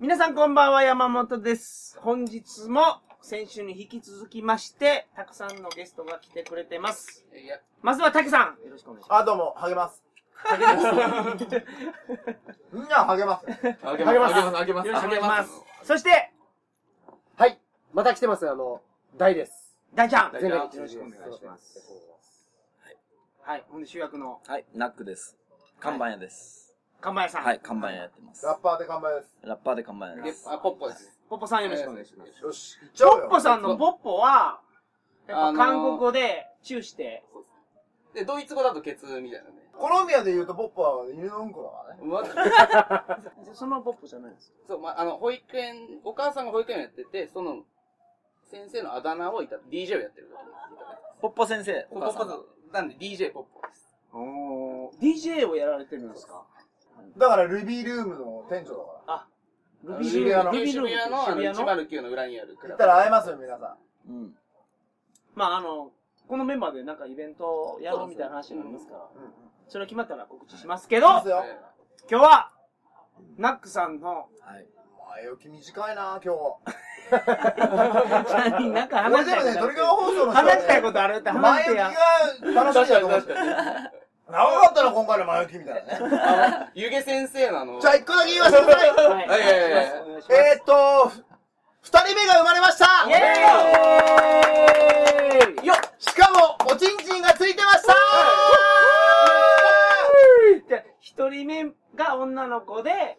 皆さんこんばんは、山本です。本日も先週に引き続きまして、たくさんのゲストが来てくれてます。まずはたけさん、よろしくお願いします。あ、どうも、励ます。励ますみんな励ます。励ますます、あげます、よろしくお願いしますあ。そして、はい。また来てます。あの、大です。大ちゃん。大ちゃんよろしくお願いします。はい、ほんで主役のはい、ナックです。看板屋です。看板屋さん。はい、看板屋やってます。ラッパーで乾杯です。ラッパーで看板屋です。げあ、ポッポです。ポッポさんよろしくお願いします。よし、行っちゃおうよ。ポッポさんのポッポは、やっぱあのー韓国語でチューして、で、ドイツ語だとケツみたいなね。コロンビアで言うとポッポは犬のうんこだからね。うわ そのポッポじゃないんですよ。そう、まあ、あの、保育園、お母さんが保育園をやってて、その、先生のあだ名をいた、DJ をやってる。ポッポ先生、ポッポ。なんで DJ ポッポです。おー DJ をやられてるんですか？だからルビールームの店長だかあ、ルビールームルビール渋谷の、あの、渋谷の109の裏にある。行。ったら会えますよ、皆さん。うん。まああの、このメンバーでなんかイベントをやろうみたいな話になりますから。それ決まったら告知しますけど、今ますよ。日は、ナックさんの、はい。前置き短いな、今日。なんか話したい俺でもね、トリガー放送の話したいね、ことあるって話前置きしてや。が楽しみだと思うんですよ。長かったな、今回の前置きみたいなね。あの、湯気先生のあの、じゃあ、一個だけ言いましょうか。はい。はい。はい。はいはいお願い。しますえーっと、二人目が生まれました。イエーイ。よっ。しかも、おちんちんがついてました。で一人目が女の子で、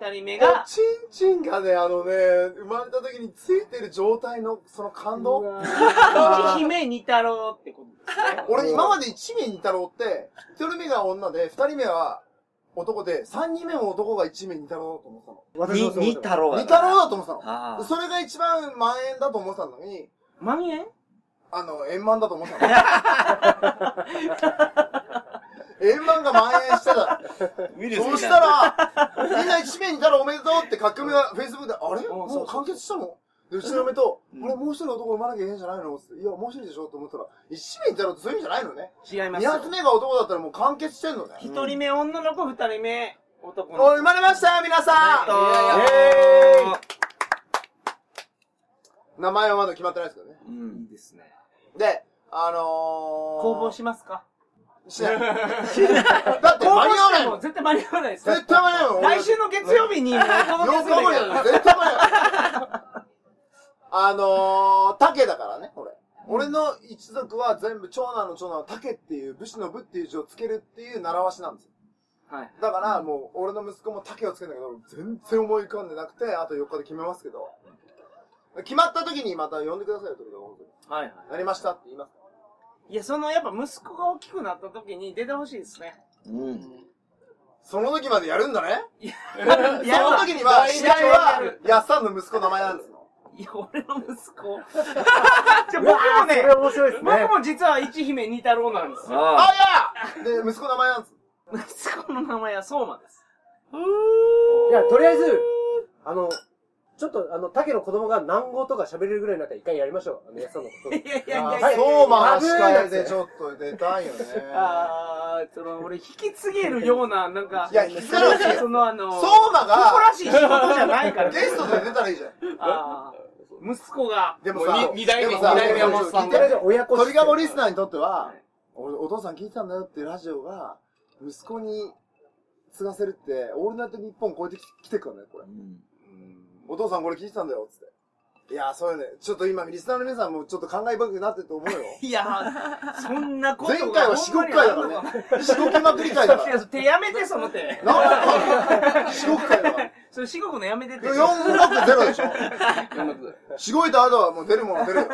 二人目おが、ちんちんがね、あのね、生まれた時についてる状態の、その感動？一姫二太郎ってことですね。俺今まで一名二太郎って、一人目が女で、二人目は男で、三人目も男が一名二太郎だと思ってたの。私もそうに、思ってますに太郎二太郎だと思ってたの。それが一番万円だと思ってたのに、万円？あの、円満だと思ってたの。円満が蔓延してた。ウイルスそうしみたら、みんな一名にいたらおめでとうって書き込みが Facebook で、あれ？うんもう完結したの？で、うちの嫁と、うんあれもう一人男産まなきゃいけないんじゃないの？っていや、もう一人でしょ？って思ったら、一名いたらそういう意味じゃないのね。違いますよ。二発目が男だったらもう完結してんのね。一人目女の子、二人目男のお子。生まれましたよ、皆さおんめでとう名前はまだ決まってないですけどね。ういんい。ですね。で、あのー、公募しますか？しない。だって間に合わないもん。絶対間に合わないですよ。絶対間に合わない。来週の月曜日にもうお届け4する日後には絶対間に合わない。あのー、竹だからね、俺。俺の一族は全部長男の長男は竹っていう武士の部っていう字をつけるっていう習わしなんですよ。はい。だからもう俺の息子も竹をつけるんだけど、全然思い浮かんでなくて、あと4日で決めますけど。決まった時にまた呼んでくださいよ、とにかく本当に。はいはなりましたって言います。い。いや、その、やっぱ息子が大きくなった時に出てほしいですね。うん。その時までやるんだね？いや、その時には、試合は、やっさんの息子の名前なんですよ。いや、俺の息子。じゃ僕もねそれ、面白いですね。僕も実は一姫二太郎なんですよ。ああ、いやで、息子の名前なんです。息子の名前は相馬です。いや、とりあえず、あの、ちょっと、あの、竹の子供が南語とか喋れるぐらいになったら一回やりましょう。あの、やつさんのこと。いやいやいやそうまあ、司会でちょっと出たいよね。あー、その、俺引き継げるような、なんか、いや、引き継がなくていいよそのあの、相馬が誇らしい仕事じゃないから。ゲストで出たらいいじゃん。あー、息子が、でもさ、二代目二代目山本さん聞いてとりあえず親子鳥籠リスナーにとってはお父さん聞いてたんだよっていうラジオが、息子に継がせるって、オールナイトニッポン超えてきてくからね、これあ。う。ん。お父さんこれ聞いてたんだよ、つって。いや、そうよね。ちょっと今、リスナーの皆さんもちょっと感慨深くなってると思うよ。いや、そんなことが前回は四国回だからね。四国まくり回だから。いや手やめて、その手。なんか、四国回だから。それ四国のやめてって。460でしょ。うんしごいた後はもう出るもの出るよ。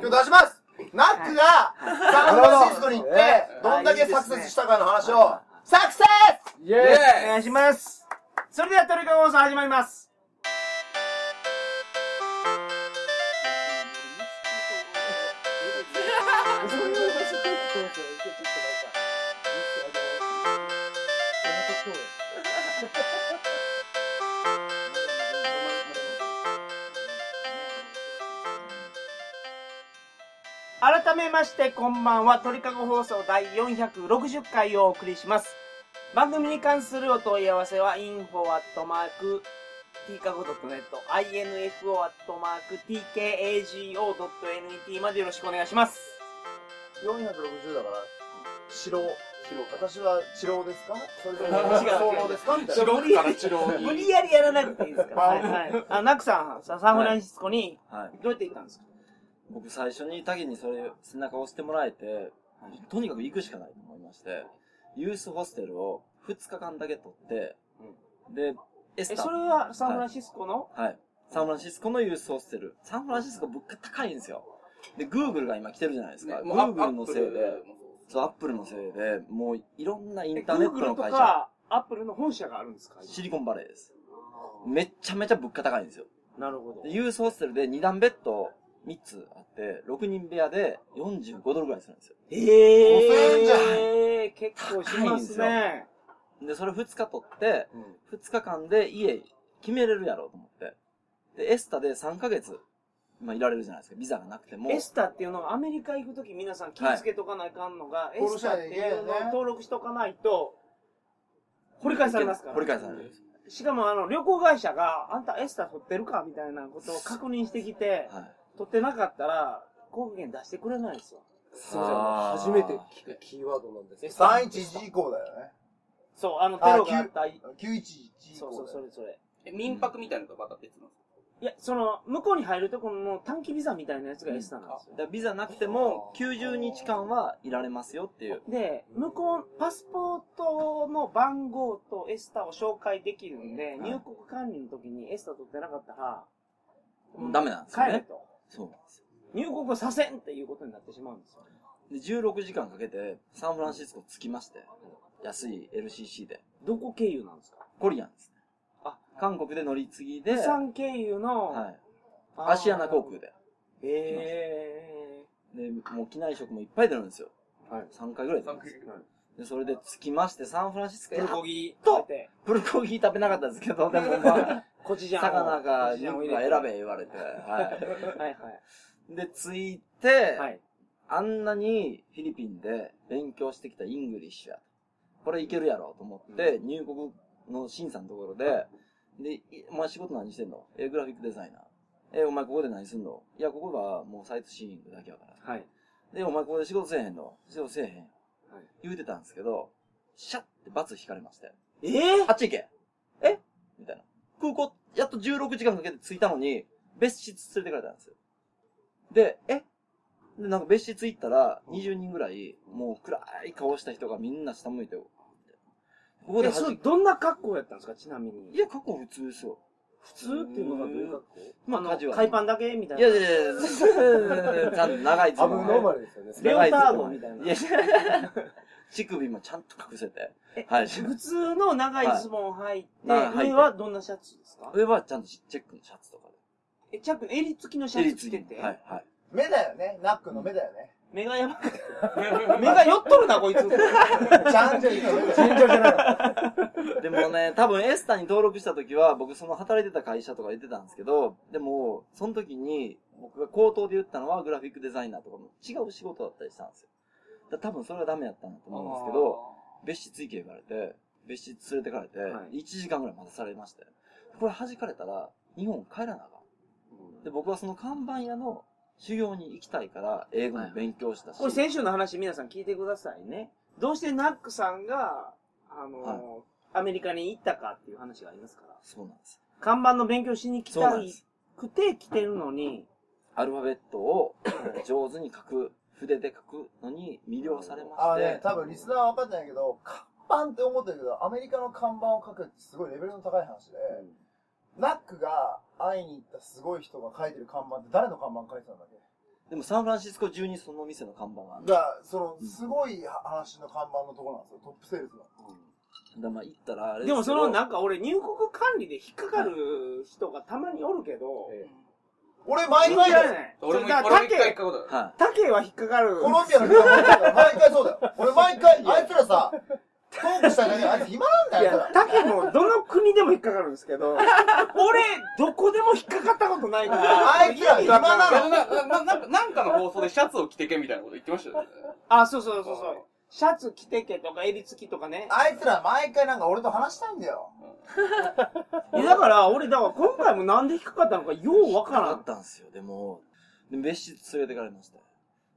今日出しますナックがサンフランシスコに行って、どんだけサクセスしたかの話を、サクセイイおェ願いします。それではトリカゴ放送始まります。改めましてこんばんは鳥かご放送第460回をお送りします番組に関するお問い合わせは info アットマーク tkago.net、info アットマーク tkago.net までよろしくお願いします。460だから、白。私は治療ですか？それとも違うですかみたいな。白から治療に無理やりやらなくていいですから。はいはい。あ、ナックさん、さサンフランシスコにはい。どうやって行ったんですか？僕最初にタケにそれ、背中を押してもらえて、とにかく行くしかないと思いまして、ユースホステルを2日間だけ取って、で、エスえ、タそれはサンフランシスコの？はい。サンフランシスコのユースホステル。サンフランシスコ物価高いんですよ。で、グーグルが今来てるじゃないですか。ねグーグルのせいで、そう、アップルのせいで、もういろんなインターネットの会社、か、アップルの本社があるんですかシリコンバレーです。めっちゃめちゃ物価高いんですよ。なるほどで。ユースホステルで2段ベッド3つあって、6人部屋で45ドルぐらいするんですよ。え5000円じゃえー、結構しますね。で、それ2日取って、2日間で家決めれるやろうと思って。で、エスタで3ヶ月、まあ、いられるじゃないですか。ビザがなくても。エスタっていうのがアメリカ行くとき皆さん気をつけとかないかんのが、エ登録スタっていうのを登録しとかないと、掘り返されますから。掘り返される。しかもあの、旅行会社が、あんたエスタ取ってるかみたいなことを確認してきて、はい。取ってなかったら、航空券出してくれないんですよ。すいませんあの。初めて聞くキーワードなんですけど。311以降だよね。そう、あの、テロがあった。911以そうそう。それそれ。え民泊みたいなのとまた別なんですか？いや、その、向こうに入るところの短期ビザみたいなやつがエスタなんですよだ。からビザなくても90日間はいられますよっていう。で、向こう、パスポートの番号とエスタを紹介できるんで、い入国管理の時にエスタ取ってなかったら、ダメなんですよね。帰れと。そうなんですよ。入国させんっていうことになってしまうんですよ。で、16時間かけてサンフランシスコ着きまして、安い LCC で。どこ経由なんですか？コリアンですね。あ、韓国で乗り継ぎで、釜山経由の、はい。アシアナ航空で。えで、もう機内食もいっぱい出るんですよ。はい3回ぐらい出るんですよ。で、それで着きまして、サンフランシスコー、プやルコギと食べて、プルコギ食べなかったんですけど、でもまあ、コチジャンを。魚か肉か選べ言われて、ははいはい。い。で、着いて、はい。あんなにフィリピンで勉強してきたイングリッシュや。これいけるやろうと思って、入国の審査のところで、で、いお前仕事何してんの？え、グラフィックデザイナー。え、お前ここで何すんの？いや、ここはもうサイトシーイングだけやから。はい。で、お前ここで仕事せえへんの？仕事せえへん。はい言うてたんですけど、シャッて罰引かれまして。えー？あっち行け。空港、やっと16時間かけて着いたのに、別室連れてかれたんですよ。で、え？で、なんか別室行ったら、20人ぐらい、もう暗い顔した人がみんな下向いて、ここでえ、そどんな格好やったんですか？ちなみに。いや、過去普通ですよ。普通っていうのがどういう格好？まあカジュアル海パンだけみたいな。いやいやいや、ちゃんと長いズボンアブノーマルですよね。レオタードみたいな。いや、乳首もちゃんと隠せて。えはい普通の長いズボン履いて、上はどんなシャツですか？上はちゃんとチェックのシャツとかえ、チャック、襟付きのシャで。ツ着てて、はい、はい。目だよね。ナックの目だよね。目がやばくて。目が寄っとるな、こいつ。ちゃんと言うの目だよ尋常じゃなかった。でもね、多分エスタに登録した時は、僕その働いてた会社とか言ってたんですけど、でも、その時に、僕が口頭で言ったのはグラフィックデザイナーとかも違う仕事だったりしたんですよ。だ多分それがダメやったんだと思うんですけど、別室行け言われて、別室連れてかれて、はい1時間ぐらい待たされまして。これ弾かれたら、日本帰らなあかん。で、僕はその看板屋の修行に行きたいから、英語も勉強したし。これ先週の話皆さん聞いてくださいね。どうしてナックさんが、あのーはいアメリカに行ったかっていう話がありますから。そうなんです。看板の勉強しに来たい。くて来てるのに、アルファベットを上手に書く、筆で書くのに魅了されまして。あのね、多分リスナーは分かってないけど、看板って思ってるけど、アメリカの看板を書くってすごいレベルの高い話で、ナックが会いに行ったすごい人が書いてる看板って誰の看板書いてたんだっけ？でもサンフランシスコ中にその店の看板がある。が、その、すごい話の看板のところなんですよ。トップセールスの。だからまあ行ったらあれでもそのななんか俺入国管理で引っかかる人がたまにおるけど、俺毎回、ない。俺も、俺も一回行ったことある。はタケは引っかかる。コロンビアの人が毎回毎回そうだよ。俺毎回、あいつらさ、トークしたいだけであいつ暇なんだよ、いや、タケもどの国でも引っかかるんですけど、俺、どこでも引っかかったことないから。あいつら暇なのいやななななんかなんかの放送でシャツを着てけみたいなこと言ってましたよね。あ、そうそうそうそう。シャツ着てけとか襟付きとかね。あいつら毎回なんか俺と話したいんだよ。いやだから、俺、だから今回もなんで引っかかったのかようわからあんっ。たんですよ。でも、で別室連れてかれましたよ。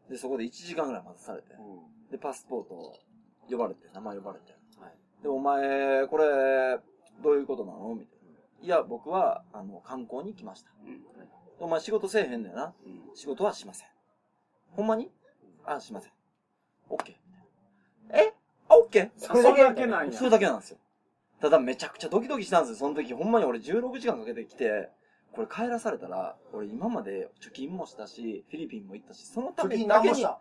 で、そこで1時間ぐらい待たされて。で、パスポート呼ばれて、名前呼ばれて。はいで、お前、これ、どういうことなの？みたいな。いや、僕は、あの、観光に来ました。お前仕事せえへんねんな。仕事はしません。ほんまに？あ、しません。オッケー。え？あ、オッケーそれだけなんやそ。れだけなんですよ。ただめちゃくちゃドキドキしたんですよ。その時、ほんまに俺16時間かけて来て、これ帰らされたら、俺今まで貯金もしたし、フィリピンも行ったし、そのた貯金めだけに何もした？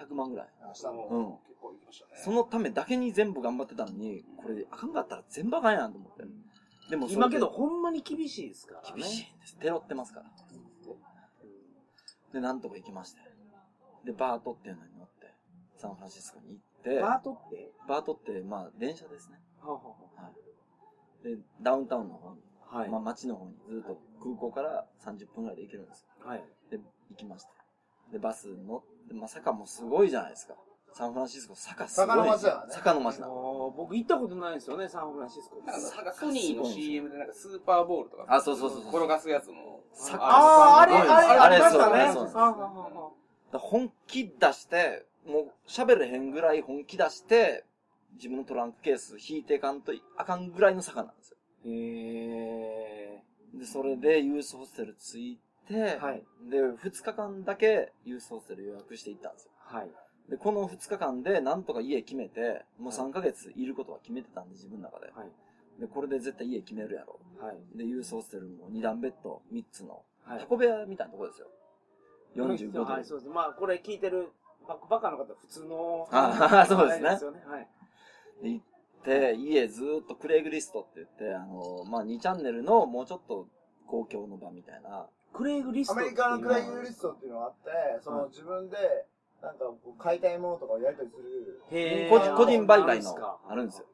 100万ぐらい。したのうん。結構行きましたね。そのためだけに全部頑張ってたのに、これあかんかったら全部あかんやんと思って。でも今けどほんまに厳しいですからね。厳しいんです。テロってますから。で、なんとか行きまして。で、バートっていうのに乗って、サンフランシスコに行って、バートって？バートって、まあ、電車ですね。はははい。で、ダウンタウンの方に、はまあ、街の方にずっと空港から30分ぐらいで行けるんですよ。はい。で、行きました。で、バス乗って、まあ、坂もすごいじゃないですか。サンフランシスコ、坂すごい。坂の街だね坂の街なの。あー僕行ったことないんですよね、サンフランシスコかソニーの CM でなんかスーパーボールとか。あそうそうそうそう転がすやつも。サああ、あれ、すごいですあれ、ありましたね。あれそうですはははだ本気出して、もう喋れへんぐらい本気出して、自分のトランクケース引いていかんとあかんぐらいの坂なんですよ。へで、それでユースホステル着いて、はいで、2日間だけユースホステル予約していったんですよ。ー。はい。で、この2日間でなんとか家決めて、もう3ヶ月いることは決めてたんで、自分の中で。はい。で、これで絶対家決めるやろ。はい。で、ユースホステルも2段ベッド3つの、はいタ。コ部屋みたいなとこですよ。45度。はい、そうです。まあ、これ聞いてるバックバカの方、普通の。あー そうですねあれよね。はい。で行って、家ずーっとクレイグリストって言って、あの、まあ、2チャンネルのもうちょっと公共の場みたいな。クレイグリストアメリカのクライグリストっていうのがあって、その自分で、なんかこう買いたいものとかをやりたりする、へー個人個人売買のあるんですよ。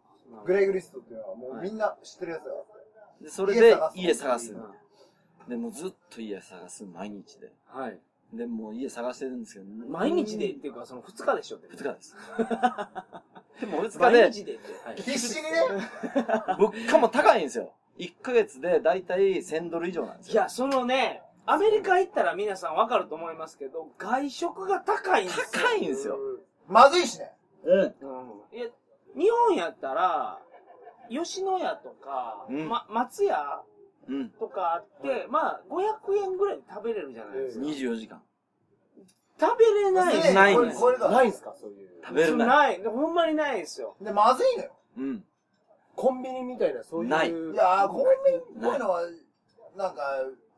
グレイグリストっていうのはもうみんな知ってるやつだから。で、それで家家探す。で、もうずっと家探す、毎日で。はい。で、もう家探してるんですけど、毎日でっていうか、その2日でしょって。2日です。でも2日で毎、日でって。はい。必死にね、物価も高いんですよ。1ヶ月でだいたい1000ドル以上なんですよ。いや、そのね、アメリカ行ったら皆さんわかると思いますけど、外食が高いんですよ。高いんですよ。まずいしね。うん。うん。いや、日本やったら、吉野家とか、うんま、松屋うん。とかあって、まあ、500円ぐらいで食べれるじゃないですか。24時間。食べれないねないんですこれこれだ。ないんすか？そういう。食べれない。ない。ほんまにないですよ。で、まずいのよ。うん。コンビニみたいな、そういう。ないいやー、コンビニっぽいのは、なんか、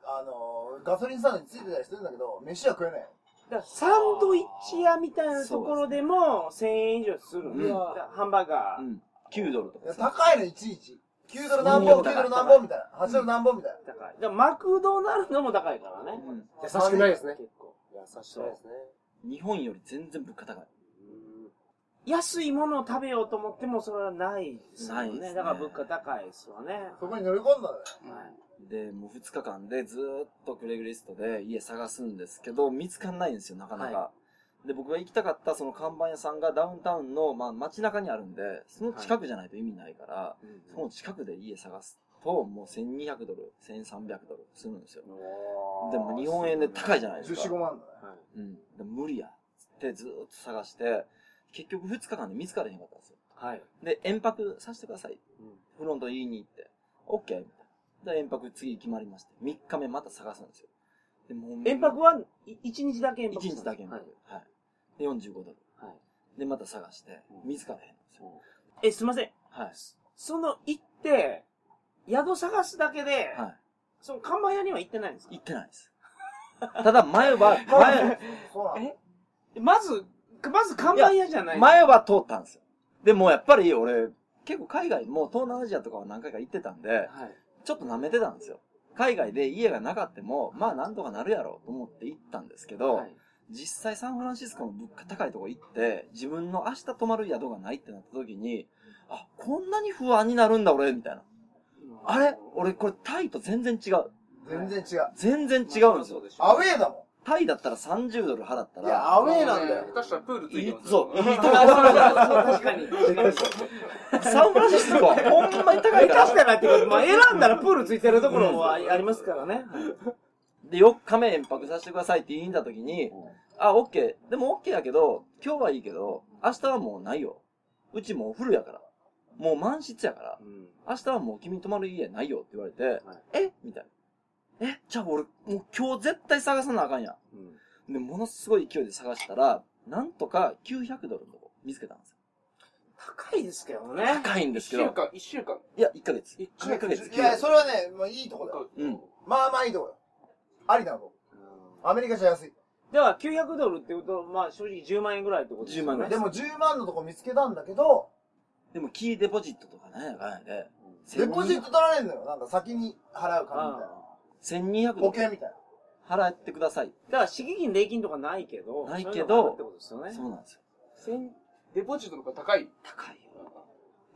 あのー、ガソリンスタンドについてたりするんだけど、飯は食えないよ。だからサンドイッチ屋みたいなところでも1000円以上するんでハンバーガー。うん。9ドルといやかさ。高いの、いちいち。9ドル何本、9ドル何本みたいな。8ドル何本みたいな。高い。だからマクドナルドも高いからね。うん優しくないですね。結構。優しくないですね。日本より全然物価高い。安いものを食べようと思ってもそれはないですよね。ないですねだから物価高いですわね。そこに乗り込んだのよ。はい。で、もう2日間でずーっとクレグリストで家探すんですけど、見つかんないんですよ、なかなか。はで、僕が行きたかったその看板屋さんがダウンタウンの、まあ、街中にあるんで、その近くじゃないと意味ないから、その近くで家探すと、もう1200ドル、1300ドルするんですよ。でも日本円で高いじゃないですか。14、5万だね。うん。で無理や。つってずーっと探して、結局2日間で見つかれへんかったんですよ。はい。で、遠泊させてください。フロント言いに行って、OK? で、遠泊次決まりまして、3日目また探すんですよ。でもう遠泊は1日だけ遠泊1日だけ遠はい泊。はい。で、45ドル。はい。で、また探して、見つからへんんですよ。え、すいません。はい。その行って、宿探すだけで、はい。その看板屋には行ってないんですか？行ってないです。ただ、前は、前。え？まず、まず看板屋じゃない前は通ったんですよ。でも、やっぱり俺、結構海外、もう東南アジアとかは何回か行ってたんで、はい。ちょっと舐めてたんですよ。海外で家がなかっても、まあなんとかなるやろうと思って行ったんですけど、はい実際サンフランシスコの物価高いとこ行って、自分の明日泊まる宿がないってなった時に、あ、こんなに不安になるんだ俺、みたいな。あれ？俺これタイと全然違う。全然違う。全然違うんですよ。アウェーだもタイだったら30ドル払ったら、いや、アウェーなんだよ。下手したらプールついてますそう、いいとこ確かに。サンフランシスコはほんまに高いから下手し。たらってこと、まあ選んだらプールついてるところはありますからね。で、4日目延泊させてくださいって言いに行った時に、あ、オッケー。でもオッケーやけど、今日はいいけど、明日はもうないよ。うちもうフルやから。もう満室やから。明日はもう君泊まる家ないよって言われて、え？みたいな。えじゃあ俺、もう今日絶対探さなあかんやん。で、ものすごい勢いで探したら、なんとか900ドルのとこ見つけたんですよ。高いですけどね。高いんで一すけど。週間、一週間。いや、1ヶ月。一1ヶ月。いや、それはね、まあいいとこだよ。うん。まあまあいいとこよ。ありなの。アメリカじゃ安い。では、900ドルって言うと、まあ正直10万円ぐらいってことですよね。10万ぐらいでも10万のとこ見つけたんだけど、でも、キーデポジットとかね、かんやで。デポジット取られるのよ。なんか先に払う金みたいな。1200ドル保険みたいな。払ってください。だから、敷金、礼金とかないけど。ないけどそういうのがあるってことですよね。そうなんですよ。千デポジットの方が高い。高いよ。だか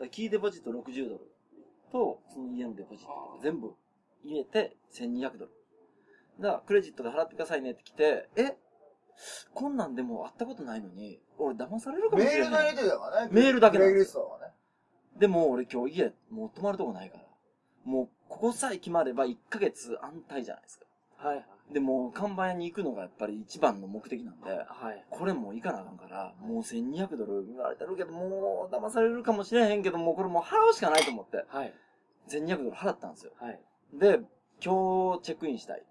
らキーデポジット60ドルと、その家のデポジット全部入れて1200ドル。だから、クレジットで払ってくださいねって来て、え？こんなんでも会ったことないのに、俺騙されるかもしれない。メールのやり取りだからね。メールだけなんグレイですリストだからね。でも俺今日家、もう泊まるとこないから。もう、ここさえ決まれば1ヶ月安泰じゃないですか。はい。でも、看板屋に行くのがやっぱり一番の目的なんで、はい。これもう行かなあかんから、もう1200ドル言われてるけど、もう騙されるかもしれへんけど、もうこれもう払うしかないと思って、はい。1200ドル払ったんですよ。はい。で、今日チェックインしたい。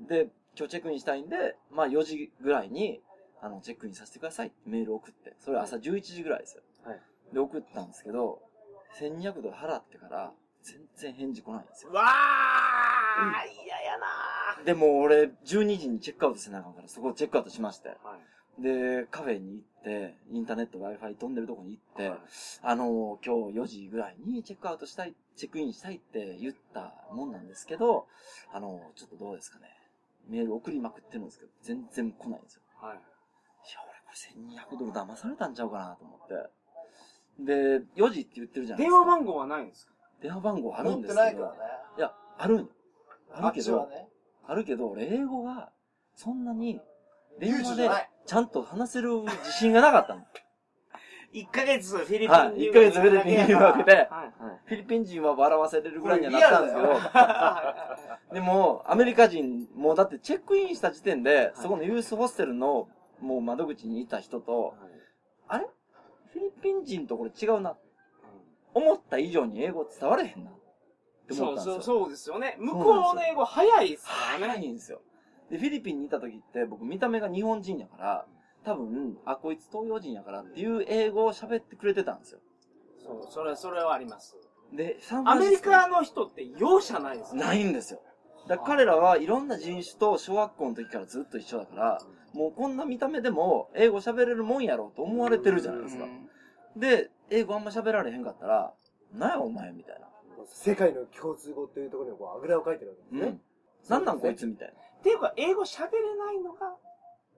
で、今日チェックインしたいんで、まあ4時ぐらいに、あの、チェックインさせてくださいってメール送って、それ朝11時ぐらいですよ。はい。で、送ったんですけど、1200ドル払ってから、全然返事来ないんですよ。わー嫌やなでも俺、12時にチェックアウトせなあかんから、そこをチェックアウトしまして。はい。で、カフェに行って、インターネット Wi-Fi 飛んでるとこに行って、はいあの、今日4時ぐらいにチェックアウトしたい、チェックインしたいって言ったもんなんですけど、あの、ちょっとどうですかね。メール送りまくってるんですけど、全然来ないんですよ。はい。いや、俺これ1200ドル騙されたんちゃうかなと思って。で、4時って言ってるじゃないですか。電話番号はないんですか？電話番号ある持っんですけど。てないからね。いや、あるんよ。ああるけど、ね。あるけど、俺英語が、そんなに、電話でちゃんと話せる自信がなかったの。1ヶ月フィリピンはい一ヶ月フィリピン留学ではい。フィリピン人は笑わせれるぐらいにはなったんですけど、でも、アメリカ人、もうだってチェックインした時点で、そこのユースホステルの、もう窓口にいた人と、あれ？フィリピン人とこれ違うな。思った以上に英語伝われへんな。って思そうそう、ったんですよ。そうですよね。向こうの英語早いですからね。早いんですよ。で、フィリピンにいた時って、僕見た目が日本人やから、多分、あ、こいつ東洋人やからっていう英語を喋ってくれてたんですよ。そう、それ、それはあります。で、アメリカの人って容赦ないですね。ないんですよ。だから彼らはいろんな人種と小学校の時からずっと一緒だから、もうこんな見た目でも英語喋れるもんやろうと思われてるじゃないですか。で、英語あんま喋られへんかったら、なんやお前みたいな。世界の共通語というところにこうあぐらをかいてるわけですねうん。。なんなんこいつみたいな。っていうか、英語喋れないのが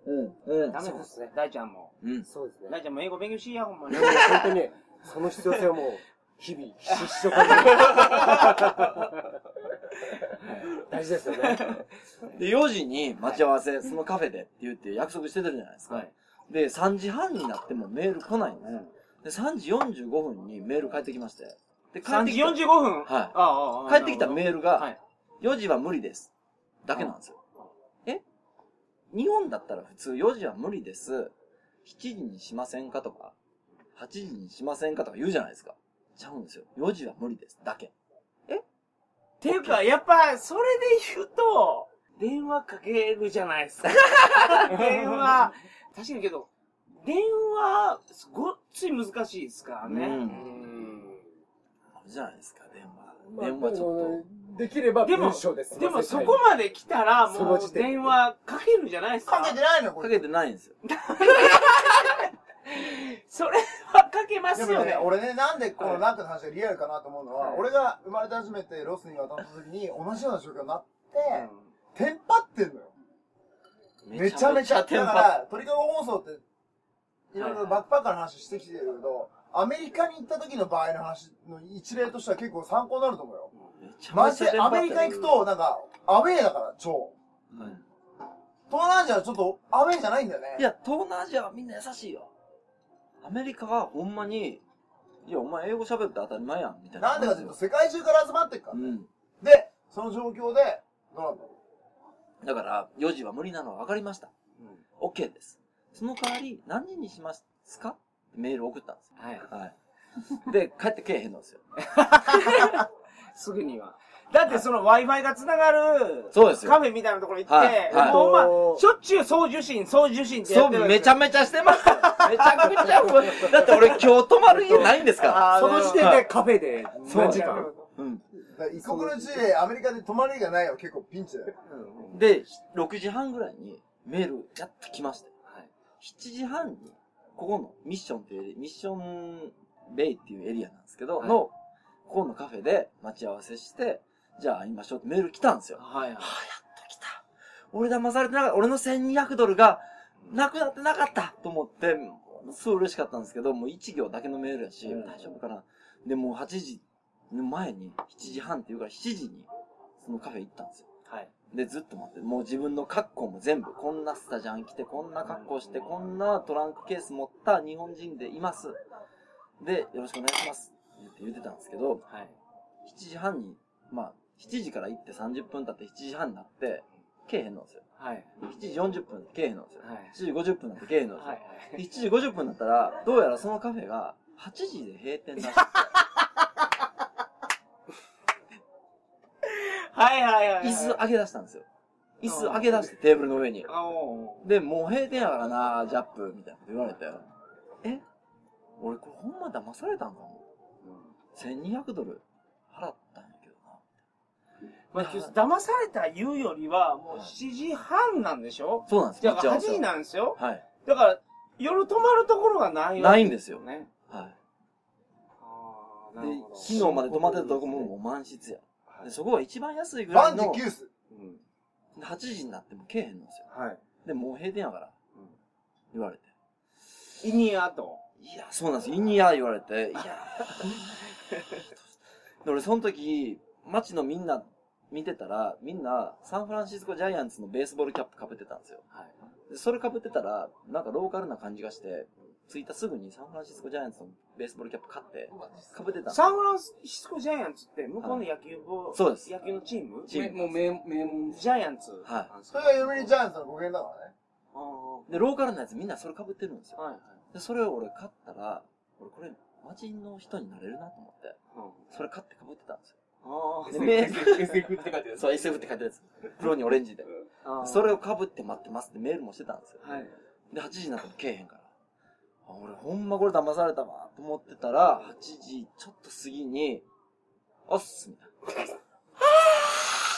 うん。うんダメですね。大ちゃんも。うん。そうですね。大ちゃんも英語勉強しいや、ほんまに本当にね、その必要性はもう、日々、ひしひしと感じる。大事ですよね。で、4時に待ち合わせ、そのカフェでって言って約束してたじゃないですか。はいで、3時半になってもメール来ないんです。で、3時45分にメール返ってきまして。で、帰っ3時てきた45分？はいああ、ああ。帰ってきたメールが、はい。4時は無理です。だけなんですよ。え？日本だったら普通4時は無理です。7時にしませんかとか、8時にしませんかとか言うじゃないですか。ちゃうんですよ。4時は無理です。だけ。っていうか、やっぱ、それで言うと、電話かけるじゃないですか。電話、確かにけど、電話、ごっつい難しいですからうね。ん。あるじゃないですか、電話。まあ電話ちょっと。できればでも文章です。でもそこまで来たら、もう電話かけるじゃないですか。かけてないのこれ。かけてないんですよ。それはかけますよねでもね、。俺ね、なんでこはいのナックの話がリアルかなと思うのは、はい俺が生まれて初めてロスに渡った時に同じような状況になって、うんテンパってんのよ。めちゃめちゃ。だかテンパ。ら、鳥かご放送って、いろいろバックパッカーの話してきてるけど、アメリカに行った時の場合の話の一例としては結構参考になると思うよ。めちゃマジでアメリカ行くと、なんか、アウェーだから、超。はい東南アジアはちょっとアウェイじゃないんだよね。いや、東南アジアはみんな優しいよ。アメリカはほんまに、いや、お前英語喋って当たり前やん、みたいな。なんでかというと、世界中から集まってるから。うん。で、その状況で、どうなんだろだから、4時は無理なのは分かりました。OK です。その代わり、何時にしますか？ってメール送ったんですよ。はい。はい。で、帰ってけえへんのですよ。すぐには。だってその Wi-Fi が繋がる、そうですよカフェみたいなところ行って、はいはいもうましょっちゅう送受信、送受信ってやそう、ってるめちゃめちゃしてますよ。めちゃくちゃ。だって俺今日泊まる家ないんですから。その時点でカフェで何時間？うん。う。だから異国の地でアメリカで泊まりがないは結構ピンチだよ。で、6時半ぐらいにメールやっと来まして。はい7時半に、ここのミッションっていうミッションベイっていうエリアなんですけど、はいの、ここのカフェで待ち合わせして、じゃあ会いましょうってメール来たんですよ。はいはい。はあ、やっと来た。俺騙されてなかった。俺の1200ドルがなくなってなかったと思って、すごい嬉しかったんですけど、もう1行だけのメールやし、うん大丈夫かな。で、もう8時の前に、7時半っていうから7時に、そのカフェ行ったんですよ。はい。で、ずっと待って、もう自分の格好も全部、こんなスタジャン着て、こんな格好して、こんなトランクケース持った日本人でいます。で、よろしくお願いします。って言ってたんですけど、はい。7時半に、まあ、7時から行って30分経って7時半になって、けえへんのですよ。はい。7時40分けえへんのですよ。はい7時50分になってけえへんのですよ。はい。で7時50分になったら、どうやらそのカフェが8時で閉店らしくて、はいはいはい。椅子上げ出したんですよ。椅子上げ出してテーブルの上に。あおで、もう閉店やからな、ジャップ、みたいなこと言われて。え？俺これほんま騙されたんかも。1200ドル払ったんやけどな。まあ、騙された言うよりは、もう7時半なんでしょ？そうなんですだから8打ち合わせは時なんですよ。はい。だから、夜泊まるところがないないんですよね。はい。ああ、なでるほど。、昨日まで泊まってたとこももう満室や。で、そこが一番安いぐらバいの、ンジギュース。うん。で8時になってもけえへんのですよ。はい。で、もう閉店やから、言われて。イニアと？いや、そうなんですよ。イニア言われて、いやで俺、その時、街のみんな見てたら、みんな、サンフランシスコジャイアンツのベースボールキャップ被ってたんですよ。はい。で、それ被ってたら、なんかローカルな感じがして、着いたすぐにサンフランシスコジャイアンツのベースボールキャップ買って、被ってたんですサンフランシスコジャイアンツって向こうの野球部、そうです野球のチーム？チームもう名名門ジャイアンツ。はいそれが読売ジャイアンツの語源だからね。あで、ローカルなやつみんなそれ被ってるんですよあ。。はいはい。で、それを俺買ったら、俺これ、街の人になれるなと思って、それ買って被ってたんですよ。あで、メール、SF って書いてある。そう、SF って書いてるやつ。黒にオレンジで。あ。それを被って待ってますってメールもしてたんですよ。はい。で、8時になってもけえへんから。あ俺ほんまこれ騙されたわと思ってたら、8時ちょっと過ぎに、おっすみたいな。あ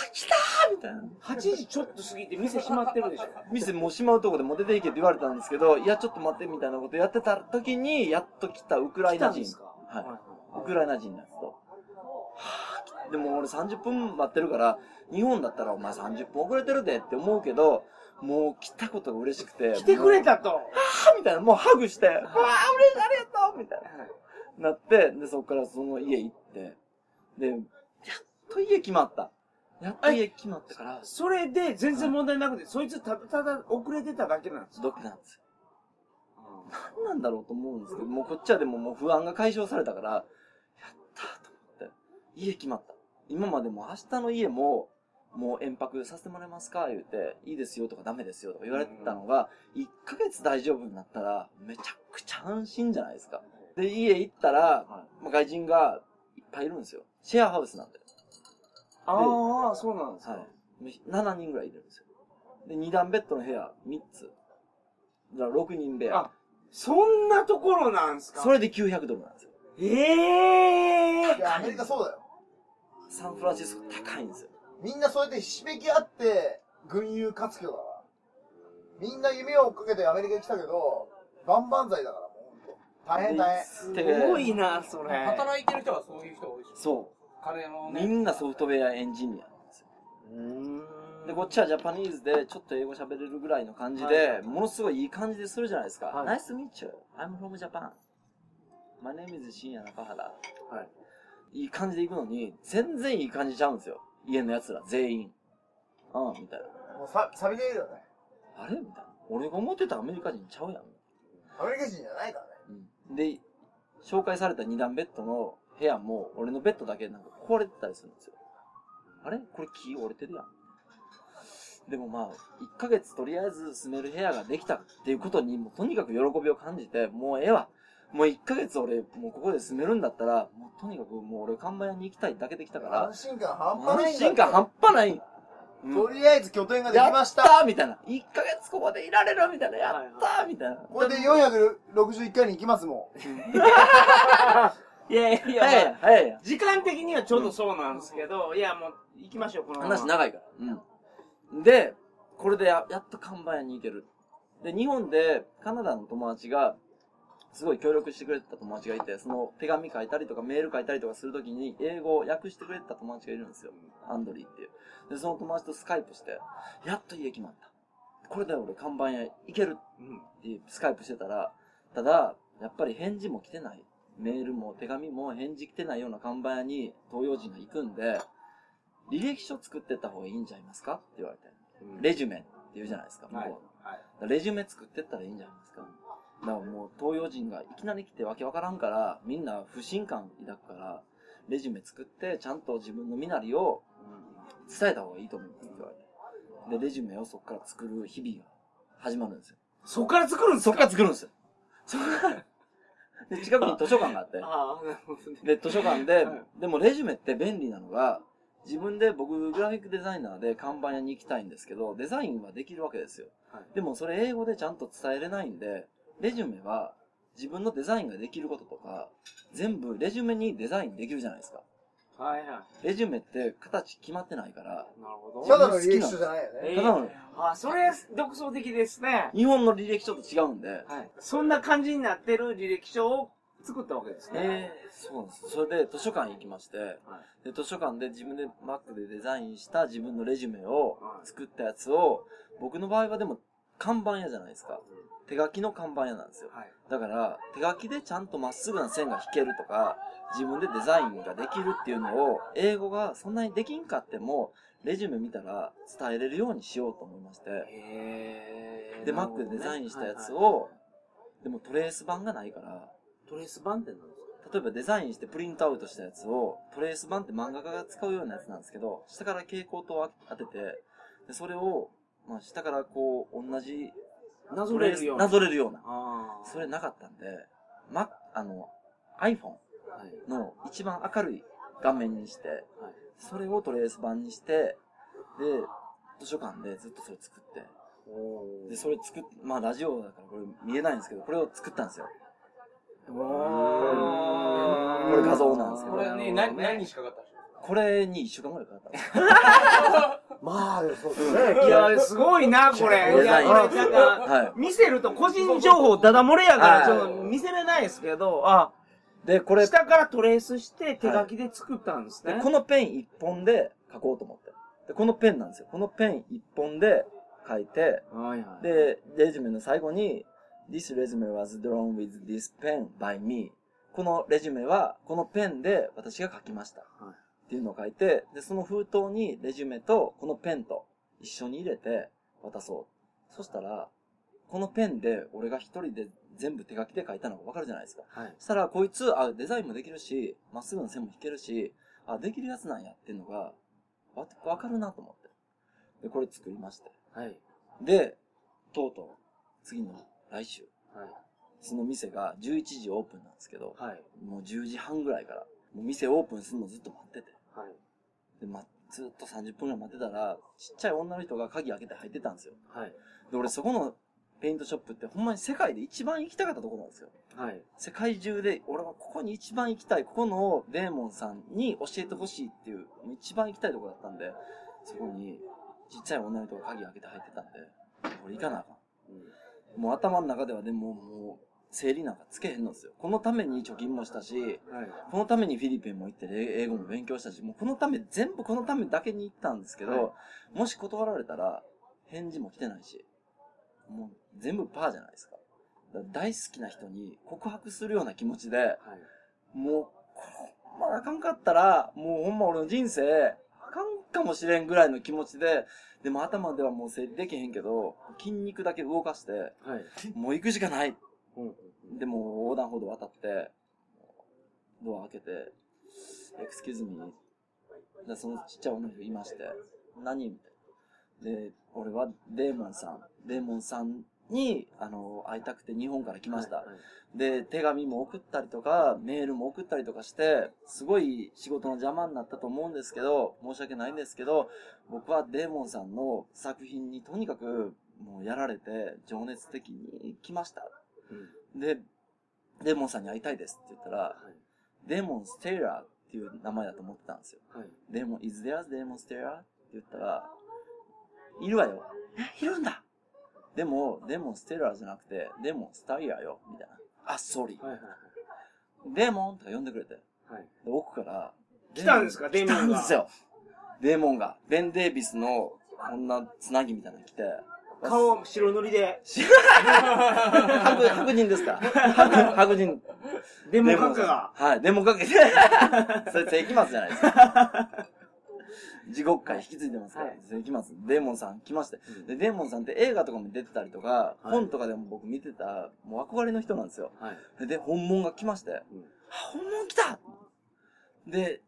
ー来たーみたいな。8時ちょっと過ぎて店閉まってるでしょ。店もう閉まうとこでもう出ていけって言われたんですけど、いやちょっと待ってみたいなことやってた時に、やっと来たウクライナ人来たんです。か？はいウクライナ人のやつと。はぁ、でも俺30分待ってるから、日本だったらお前30分遅れてるでって思うけど、もう来たことが嬉しくて。来てくれたたと。みたいな、もうハグして、わあ、嬉しい、ありがとうみたいな。なって、で、そこからその家行って、で、やっと家決まった。やっと家決まったから、それで全然問題なくて、そいつただただ遅れてただけなんですドキなんですよ。何なんだろうと思うんですけど、もうこっちはでももう不安が解消されたから、やったと思って、家決まった。今までも明日の家も、もう延泊させてもらえますか？言うて、いいですよとかダメですよとか言われてたのが、1ヶ月大丈夫になったら、めちゃくちゃ安心じゃないですか。で、家行ったら、まあ、外人がいっぱいいるんですよ。シェアハウスなんで。ああ、そうなんですか。はい。7人ぐらいいるんですよ。で、2段ベッドの部屋3つ。だから6人部屋。あそんなところなんですか？それで900ドルなんですよ。ええいや、アメリカそうだよ。サンフランシスコ高いんですよ。みんなそうやってひしめき合って、群雄割拠だから。みんな夢を追っかけてアメリカに来たけど、万々歳だから、もうほんと。大変大変。すごいな、それ。働いてる人はそういう人多いし。そ金のう。ね。みんなソフトウェアエンジニアなんですよ。うーんで、こっちはジャパニーズでちょっと英語喋れるぐらいの感じはいで、ものすごいいい感じでするじゃないですか。はい Nice to meet you. I'm from Japan. My name is 深夜中原。はい。いい感じで行くのに、全然いい感じちゃうんですよ。家の奴ら、全員。うん、みたいな。もうさ、錆びているよね。あれ？みたいな。俺が思ってたアメリカ人ちゃうやん。アメリカ人じゃないからね。うん。で、紹介された二段ベッドの部屋も、俺のベッドだけなんか壊れてたりするんですよ。あれ？これ木折れてるやん。でもまあ、1ヶ月とりあえず住める部屋ができたっていうことに、もうとにかく喜びを感じて、もうええわ。もう1ヶ月俺、もうここで住めるんだったら、もうとにかくもう俺看板屋に行きたいだけできたから安、心感半端ないん安心感半端ない。うんとりあえず拠点ができました。やったーみたいな。1ヶ月ここでいられるみたいな。やったーみたいな。これで461回に行きますも いやいやいや、はいまあはい。時間的にはちょうどそうなんですけど、いやもう、行きましょう、この話長いから。うん。で、これでややっと看板屋に行ける。で、日本でカナダの友達が、すごい協力してくれてた友達がいて、その手紙書いたりとかメール書いたりとかするときに英語を訳してくれてた友達がいるんですよ。アンドリーっていう。で、その友達とスカイプして、やっと家決まった。これで俺看板屋行けるうんってスカイプしてたら、ただ、やっぱり返事も来てない。メールも手紙も返事来てないような看板屋に東洋人が行くんで、履歴書作ってった方がいいんじゃないますか？って言われて。レジュメって言うじゃないですか、レジュメ作ってったらいいんじゃないですか？だからもう東洋人がいきなり来てわけわからんから、みんな不信感抱くから、レジュメ作ってちゃんと自分の身なりを伝えた方がいいと思うんですって言われて。で、レジュメをそこから作る日々が始まるんですよ。そっから作るんですか？そっから作るんですよ。そっから。で、近くに図書館があって。ああ、なるほどね。で、図書館ではい、でもレジュメって便利なのが、自分で僕、グラフィックデザイナーで看板屋に行きたいんですけど、デザインはできるわけですよ。はいでもそれ英語でちゃんと伝えれないんで、レジュメは自分のデザインができることとか、全部レジュメにデザインできるじゃないですか。はいはレジュメって形決まってないから、い。なるほん。ど。ただの履歴書じゃないよね。えただのあ、それ、独創的ですね。日本の履歴書と違うんで、はい。そんな感じになってる履歴書を作ったわけですね。えー、そうなんです。それで図書館行きまして、で、図書館で自分で Mac でデザインした自分のレジュメを作ったやつを、僕の場合はでも看板屋じゃないですか。手書きの看板屋なんですよ。はい。だから、手書きでちゃんとまっすぐな線が引けるとか、自分でデザインができるっていうのを、英語がそんなにできんかっても、レジュメ見たら伝えれるようにしようと思いまして、へで、Mac でデザインしたやつはいはい。を、でもトレース版がないから、トレース版って何です例えばデザインしてプリントアウトしたやつを、トレース版って漫画家が使うようなやつなんですけど、下から蛍光灯を当てて、でそれを、まあ、下からこう、同じ、かなぞれるような。なぞれるような。ああ。それなかったんで、ま、あの、iPhone はい。の一番明るい画面にして、それをトレース版にして、で、図書館でずっとそれ作って、おで、それ作っ、まあラジオだからこれ見えないんですけど、これを作ったんですよ。おこれ画像なんですけどこれね、何、何日かかったんですか？これに一週間ぐらいかかったんですよ。まあ、そうですね。いや、すごいな、これ。いや、これ、なんか、はい。見せると個人情報ダダ漏れやから、はいちょっと見せれないですけど、あ、で、これ、下からトレースして手書きで作ったんですね。でこのペン一本で書こうと思って。で、このペンなんですよ。このペン一本で書いて、はいはい。で、レジュメの最後に、This resume was drawn with this pen by me. このレジュメは、このペンで私が書きました。っていうのを書いて、で、その封筒にレジュメとこのペンと一緒に入れて渡そう。そしたら、このペンで俺が一人で全部手書きで書いたのがわかるじゃないですか。はい。そしたら、こいつ、あ、デザインもできるし、まっすぐな線も引けるし、あ、できるやつなんやっていうのが、わ、わかるなと思って。で、これ作りまして。はい。で、とうとう、次の来週、はい。その店が11時オープンなんですけど、はい。もう10時半ぐらいから、もう店オープンするのずっと待ってて。はい。で、ま、ずっと30分ぐらい待ってたら、ちっちゃい女の人が鍵開けて入ってたんですよ。はい。で、俺そこのペイントショップってほんまに世界で一番行きたかったところなんですよ。はい。世界中で、俺はここに一番行きたい、ここのデーモンさんに教えてほしいっていう、一番行きたいところだったんで、そこに、ちっちゃい女の人が鍵開けて入ってたんで、俺行かなあかん。もう頭の中ではでも、もう、整理なんかつけへんのですよ。このために貯金もしたし、はい。このためにフィリピンも行って英英語も勉強したし、もうこのため、全部このためだけに行ったんですけど、はいもし断られたら、返事も来てないし、もう全部パーじゃないですか。だから大好きな人に告白するような気持ちで、はい。もう、まあかんかったら、もうほんま俺の人生、あかんかかもしれんぐらいの気持ちで、でも頭ではもう整理できへんけど、筋肉だけ動かして、はい。もう行くしかない。うん。でも横断歩道渡って、ドア開けて、エクスキューズミー。で、そのちっちゃい女の人いまして、何みたいな。で、俺はデーモンさん、デーモンさんに、あの、会いたくて日本から来ました。はいで、手紙も送ったりとか、メールも送ったりとかして、すごい仕事の邪魔になったと思うんですけど、申し訳ないんですけど、僕はデーモンさんの作品にとにかくもうやられて、情熱的に来ました。で、デーモンさんに会いたいですって言ったら、デーモンステイラーっていう名前だと思ってたんですよ。はい。デーモン、is there a デーモンステイラーって言ったら、いるわよ。え、いるんだでも、デーモンステイラーじゃなくて、デーモンスタイヤーよ。みたいな。あ、 sorry。はいはいデーモンとか呼んでくれて。はい。で奥から。来たんですか？デーモンが来たんですよ。デーモンが。ベン・デイビスの、こんなつなぎみたいなの来て。顔白塗りで、白、白人ですか？ら。白白人。デモ閣下が。はい、デモかけて。それ、世紀末じゃないですか。地獄界引き継いでますから、はい世紀末。デーモンさん来まして。で、デーモンさんって映画とかも出てたりとか、はい本とかでも僕見てた、もう憧れの人なんですよ。はい。で、本物が来まして、うんあ、本物来たで、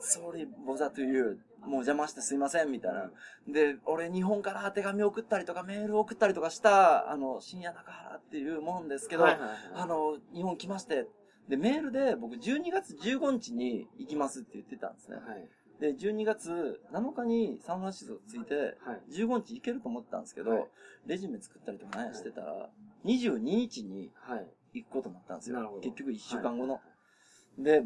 sorry, bother to you. もう邪魔してすいません、みたいな。で、俺日本から手紙送ったりとかメール送ったりとかした、あの、深夜中原っていうもんですけど、はいはいはいあの、日本来まして、で、メールで僕12月15日に行きますって言ってたんですね。はい。で、12月7日にサンフランシスコ着いて、はい。15日行けると思ってたんですけど、はいレジュメ作ったりとか何やしてたら、22日にはい。行くことになったんですよ。結局1週間後の。で、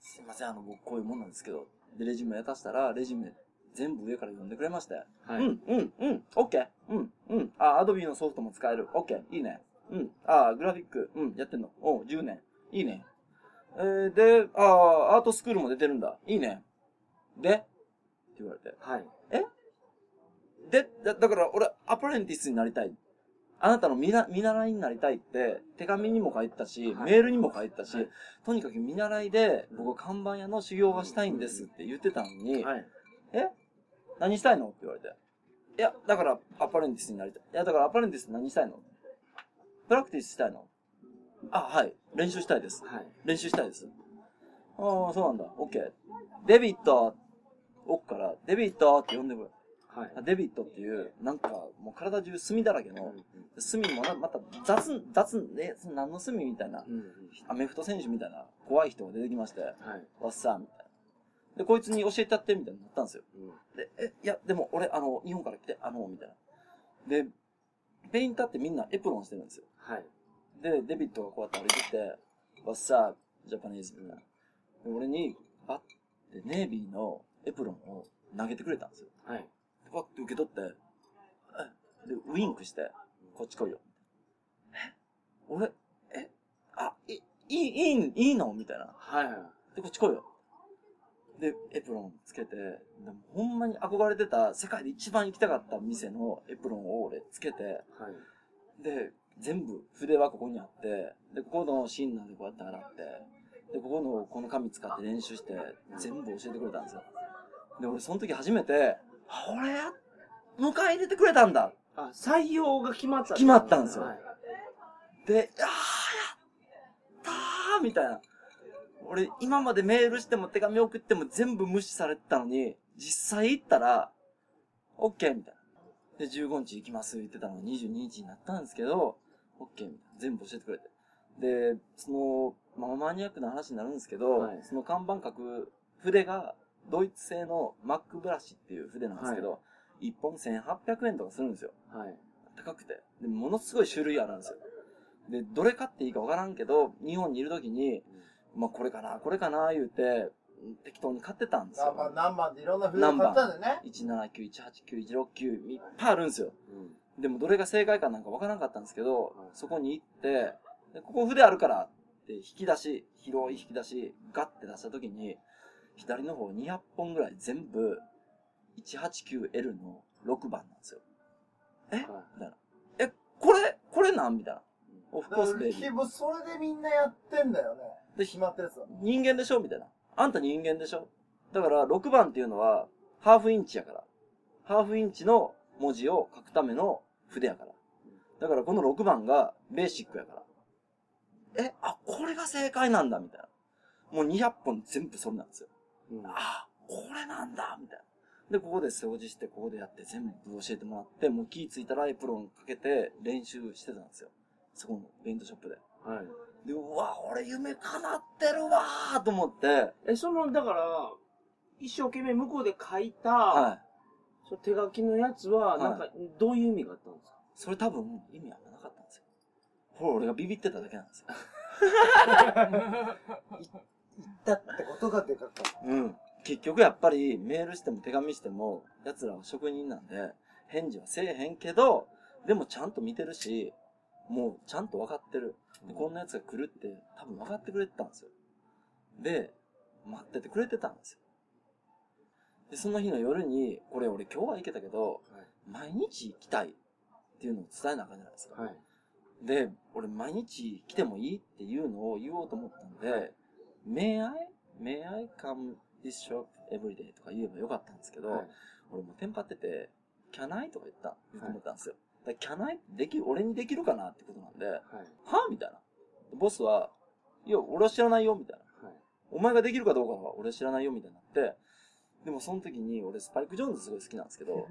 すいません、あの、僕こういうもんなんですけど、で、レジュメ渡したら、レジュメ全部上から読んでくれまして、はい。うん、うん、うん、オッケー、うん、うん。あ、アドビのソフトも使える。オッケー、いいね。うん。あ、グラフィック、うん、やってんの。おう、10年。いいね。えー、で、あ、アートスクールも出てるんだ。いいね。で？って言われて。はい。で、だだから俺、アプレンティスになりたい。あなたの見な見習いになりたいって、手紙にも書いてたし、はいメールにも書いてたし、はいとにかく見習いで、僕看板屋の修行がしたいんですって言ってたのに、はい。え？何したいの？って言われて。いや、だから、アパレンティスになりたい。いや、だから、アパレンティス何したいの？プラクティスしたいの？あ、はい。練習したいです。はい。練習したいです。ああ、そうなんだ。オッケー。デビット奥から、デビットって呼んでくれ。はい。あデビットっていう、なんか、もう体中炭だらけの、炭もなまた雑、雑、ね、何の炭みたいな、うん。アメフト選手みたいな怖い人が出てきまして、はい。わっさーみたいな。で、こいつに教えてやってみたいになったんですよ。うんで、え、いや、でも俺、あの、日本から来て、あの、みたいな。で、ペインターってみんなエプロンしてるんですよ。はい。で、デビットがこうやって歩いてきて、わっさー、ジャパニーズみたいな。で、俺に、バッてネイビーのエプロンを投げてくれたんですよ。はい。パッて受け取って、えで、ウインクして、こっち来いよ。え？俺、え？あ、い、いい、いい、いいの？みたいな。はい。で、こっち来いよ。で、エプロンつけて、でもほんまに憧れてた、世界で一番行きたかった店のエプロンを俺つけて、はい。で、全部筆はここにあって、で、ここのシンナーでこうやって洗って、で、ここの、この紙使って練習して、全部教えてくれたんですよ。で、俺その時初めて、あ、俺や、迎え入れてくれたんだあ、採用が決まった。決まったんですよはい。で、あー、やったーみたいな。俺、今までメールしても手紙送っても全部無視されてたのに、実際行ったら、オッケーみたいな。で、15日行きます言ってたのが22日になったんですけど、オッケーみたいな。全部教えてくれて。で、その、まあ、マニアックな話になるんですけど、はいその看板書く筆が、ドイツ製のマックブラシっていう筆なんですけど、1本1800円とかするんですよ。はい。高くて。で、ものすごい種類あるんですよ。で、どれ買っていいかわからんけど、日本にいる時に、まあこれかな、これかな、言うて、適当に買ってたんです何番よ。何番でいろんな筆を買ったんだよね。179、189、169、いっぱいあるんですよ。うん。でもどれが正解かなんかわからんかったんですけどはい、そこに行って、でここ筆あるからって引き出し、広い引き出し、ガッて出した時に、左の方200本ぐらい全部、189L の6番なんですよ。え？みたいな。え、これ、これなん？みたいな。オフだコースベイビー。それでみんなやってんだよね。で決まったやつは。人間でしょ？みたいな。あんた人間でしょ？だから、6番っていうのは、ハーフインチやから。ハーフインチの文字を書くための筆やから。だからこの6番がベーシックやから。え、あ、これが正解なんだ、みたいな。もう200本全部それなんですよ。うんあ、これなんだ、みたいな。で、ここで掃除して、ここでやって全部教えてもらって、もう気ぃついたらエプロンかけて練習してたんですよ。そこのペイントショップで。はい。で、うわ、俺夢叶ってるわーと思って、え、その、だから、一生懸命向こうで書いた、はい。その手書きのやつは、はいなんか、どういう意味があったんですか？それ多分意味あんまなかったんですよ。ほら、俺がビビってただけなんですよ。だってことがでかかった。うん。結局やっぱりメールしても手紙しても、奴らは職人なんで、返事はせえへんけど、でもちゃんと見てるし、もうちゃんと分かってる。で、こんな奴が来るって多分分かってくれてたんですよ。で、待っててくれてたんですよ。で、その日の夜に、これ俺今日は行けたけど、毎日行きたいっていうのを伝えなあかんじゃないですか。はい。で、俺毎日来てもいいっていうのを言おうと思ったんで、May I? May I come this shop every day? とか言えばよかったんですけど、はい俺もうテンパってて、Can I? とか言った、と思ったんですよ。だから Can I? できる、俺にできるかなってことなんで、はは？い。みたいな。ボスは、いや、俺は知らないよ、みたいな。はい。お前ができるかどうかは俺は知らないよ、みたいになって、でもその時に俺スパイク・ジョーンズすごい好きなんですけど、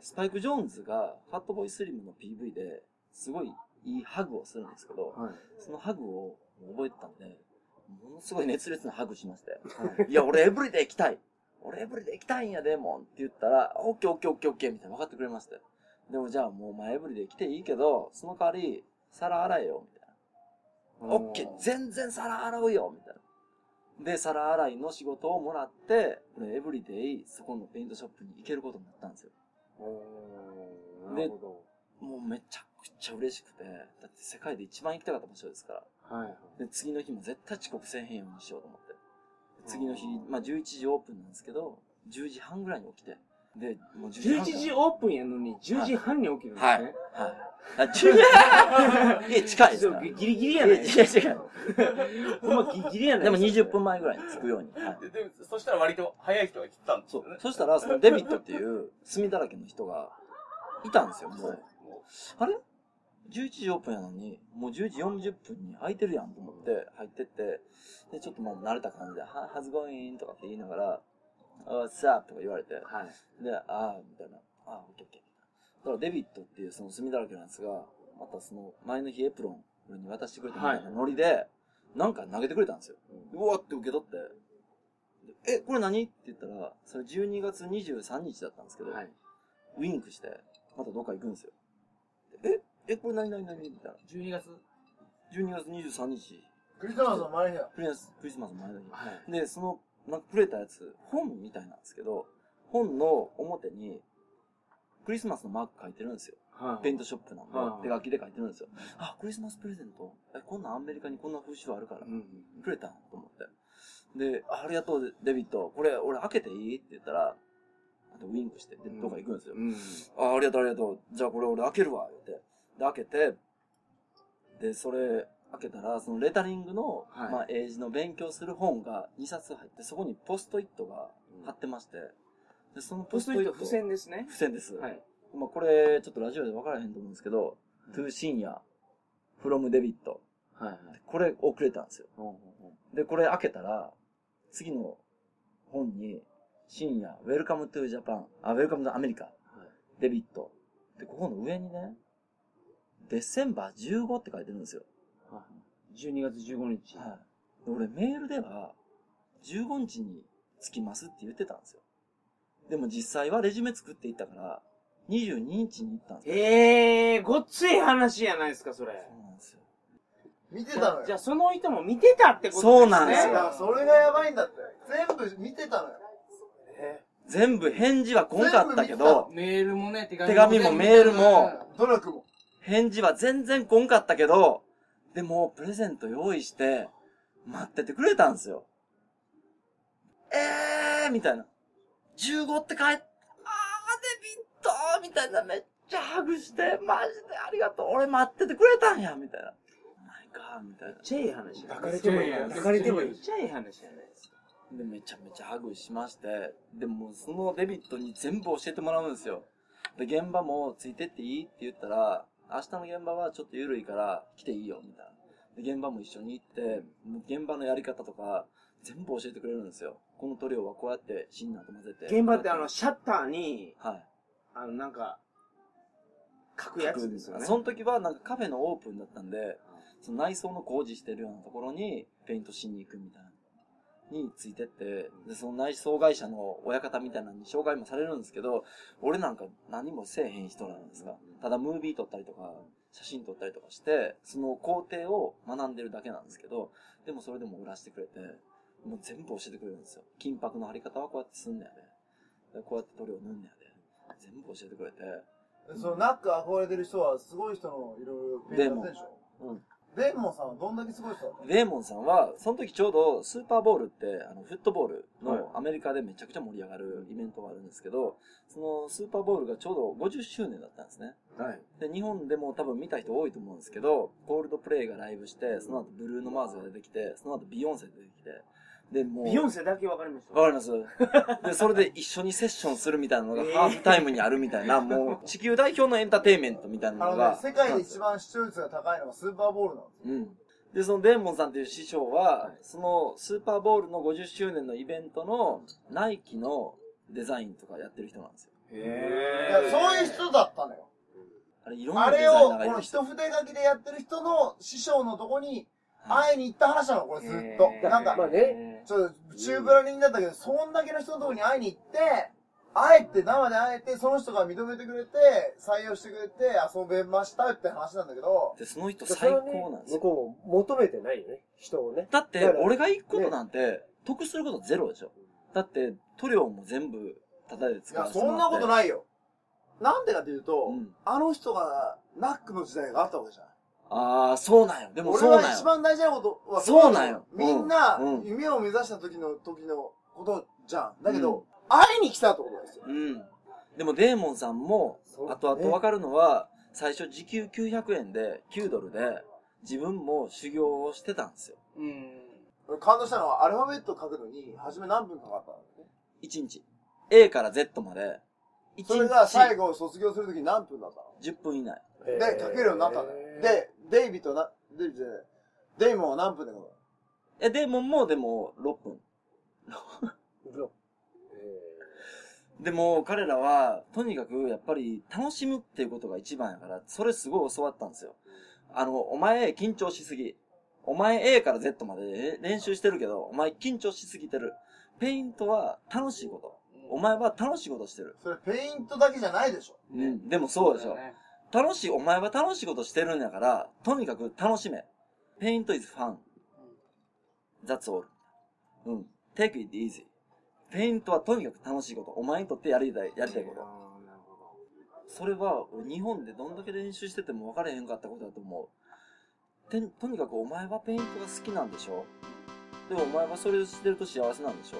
スパイク・ジョーンズがファットボーイスリムの PV ですごいいいハグをするんですけど、はい。そのハグを覚えてたんで、ものすごい熱烈なハグしまして、いや、俺エブリデイ行きたい俺エブリデイ行きたいんやで、もんって言ったら、オッケーオッケーオッケーオッケーみたいな分かってくれまして。でもじゃあもうお前エブリデイ来ていいけど、その代わり、皿洗えよ、みたいな。オッケー全然皿洗うよみたいな。で、皿洗いの仕事をもらって、俺エブリデイそこのペイントショップに行けることになったんですよ。おーなるほど。もうめちゃくちゃ嬉しくて、だって世界で一番行きたかった場所ですから。はい。で、次の日も絶対遅刻せえへんようにしようと思って。で次の日、まあ11時オープンなんですけど、10時半ぐらいに起きて。で、もう10時半11時オープンやのに、10時半に起きるんですはい。ね。はい。あ、10時いや、近いですから。ギリギリいや、やない違う違う。ほんまギリギリやないでも20分前ぐらいに着くように。はい。ででそしたら割と早い人が来てたんですそうよね。。そしたら、そのデビットっていう炭だらけの人がいたんですよ、もう。あれ ?11 時オープンやのに、もう10時40分に空いてるやんと思って入ってって、で、ちょっともう慣れた感じで、は、はずごいんとかって言いながら、あ、さあとか言われて、はい。で、ああ、みたいな、ああ、オッケーオッケー。だからデビットっていうその炭だらけのやつが、またその前の日エプロン俺に渡してくれたみたいなノリで、なんか投げてくれたんですよ。うわって受け取って、でえ、これ何？って言ったら、それ12月23日だったんですけど、はい。ウィンクして、またどっか行くんですよ。でえ、え、これ何何何みたいな。12月12月23日、クリスマスの前だ。クリスクリスマスの前の日。はい。で、その、なんかくれたやつ、本みたいなんですけど、本の表に、クリスマスのマーク書いてるんですよ。はい。ペイントショップなんでは、い手書きで書いてるんですよ。あ、クリスマスプレゼント？え、こんなんアメリカにこんな風習あるからう、ん。くれたん？と思って。で、あありがとう、デビット。これ、俺開けていい？って言ったら、あとウィンクして、で、どっか行くんですよ。うん。あ、ありがとう、ありがとう。じゃあこれ俺開けるわ、言って。で、開けて、で、それ、開けたら、そのレタリングの、はいまあ、英字の勉強する本が2冊入って、そこにポストイットが貼ってまして、で、そのポポストイット。付箋ですね。付箋です。はい。まあ、これ、ちょっとラジオで分からへんと思うんですけど、トゥー深夜、from デビット。はい。はい。これをくれたんですよ。ほうほうほで、これ開けたら、次の本に、深夜、Welcome to Japan、あ、Welcome to America、デビット。で、ここの上にね、デセンバー15って書いてるんですよ。うはい。12月15日。はい。で俺メールでは、15日に着きますって言ってたんですよ。でも実際はレジュメ作っていったから、22日に行ったんですよ。ええー、ごっつい話やないですか、それ。そうなんですよ。見てたのよ。じゃあ、その人も見てたってことですね。そうなんですよだからそれがやばいんだって。全部見てたのよ。全部返事は来んかったけど、メールもね、手手紙もメールも努力も。返事は全然来んかったけど、でも、プレゼント用意して、待っててくれたんですよ。えーみたいな。15って書いて、あー、デビットみたいな、めっちゃハグして、マジでありがとう。俺待っててくれたんやみたいな。マイカーみたいな。めっちゃいい話や。抱かれてもいい。抱かれてもいいめっ。ちゃいい話じゃないですか。で、めちゃめちゃハグしまして、でもそのデビットに全部教えてもらうんですよ。で、現場もついてっていい？って言ったら、明日の現場はちょっと緩いから来ていいよ、みたいな。で、現場も一緒に行って、現場のやり方とか、全部教えてくれるんですよ。この塗料はこうやってシンナーと混ぜて。現場ってあの、シャッターに、はい。あの、なんか、書くやつですよね。その時はなんかカフェのオープンだったんで、その内装の工事してるようなところにペイントしに行くみたいな。についてって、で、その内装会社の親方みたいなのに紹介もされるんですけど、俺なんか何もせえへん人なんですが、ただムービー撮ったりとか、写真撮ったりとかして、その工程を学んでるだけなんですけど、でもそれでも売らしてくれて、もう全部教えてくれるんですよ。金箔の貼り方はこうやってすんねやで。でこうやって塗料塗んねやで。全部教えてくれて。そのナック憧れてる人はすごい人のいろいろペイントやってるでしょ？うん。デーモンさんはどんだけすごい人だったの？デーモンさんは、その時ちょうどスーパーボールって、あの、フットボールはいのアメリカでめちゃくちゃ盛り上がるイベントがあるんですけど、そのスーパーボールがちょうど50周年だったんですね。はい。で、日本でも多分見た人多いと思うんですけど、コールドプレイがライブして、その後ブルーノ・マーズが出てきて、その後ビヨンセ出てきて、で、もう、ビヨンセだけわかりました？わかりますで、それで一緒にセッションするみたいなのがえーハーフタイムにあるみたいな、もう 地球代表のエンターテインメントみたいなのがあのね、。世界で一番視聴率が高いのがスーパーボールなんですよ。うん。で、そのデーモンさんっていう師匠は、そのスーパーボールの50周年のイベントのナイキのデザインとかやってる人なんですよ。いへや、そういう人だったのよ。あれ、いろんなあデザイナーれを、この。一筆書きでやってる人の師匠のとこにはい会いに行った話なの、これずっへと。ーなんかま、あね、ちょっと、中ブラリンだったけど、そんだけの人のとこに会いに行って、あえて、生で会えて、その人が認めてくれて、採用してくれて、遊べましたって話なんだけど、で、その人そ最高なんですよ。向こうも求めてないよね、人をね。だって俺が行くことなんて、得することゼロでしょ。だって、塗料も全部、ただでいや、使わせてもらってそんなことないよ。なんでかっていうと、うんあの人が、ナックの時代があったわけじゃん。ああ、そうなんよ。でも俺そうなんよ。は一番大事なことはそうなんよみんなうん、夢を目指した時の、時のことじゃん。だけど、会いに来たってことですよ。うん。でもデーモンさんもそう、ね後々わかるのは、最初時給900円で、9ドルで、自分も修行をしてたんですよ。うん。俺感動したのは、アルファベット書くのに、初め何分かかったのね？1日。A から Z まで、1日それが最後卒業するとき何分だったの？10分以内。で、書けるようになったのよ。で、デイビッドな、デイビじゃないデイモンは何分で書くのえ、デーモンもでも6分。でも彼らは、とにかくやっぱり楽しむっていうことが一番やから、それすごい教わったんですよ。あの、お前緊張しすぎ。お前 A から Z まで練習してるけど、お前緊張しすぎてる。ペイントは楽しいこと。お前は楽しいことしてる。それペイントだけじゃないでしょ。うん。でもそうでしょ。ね。楽しい、お前は楽しいことしてるんやから、とにかく楽しめ。paint is fun. That's all. うん。take it easy. ペイントはとにかく楽しいこと。お前にとってやりたい、やりたいこと。それは、俺日本でどんだけ練習してても分かれへんかったことだと思う。てとにかくお前はペイントが好きなんでしょ？でもお前はそれをしてると幸せなんでしょ？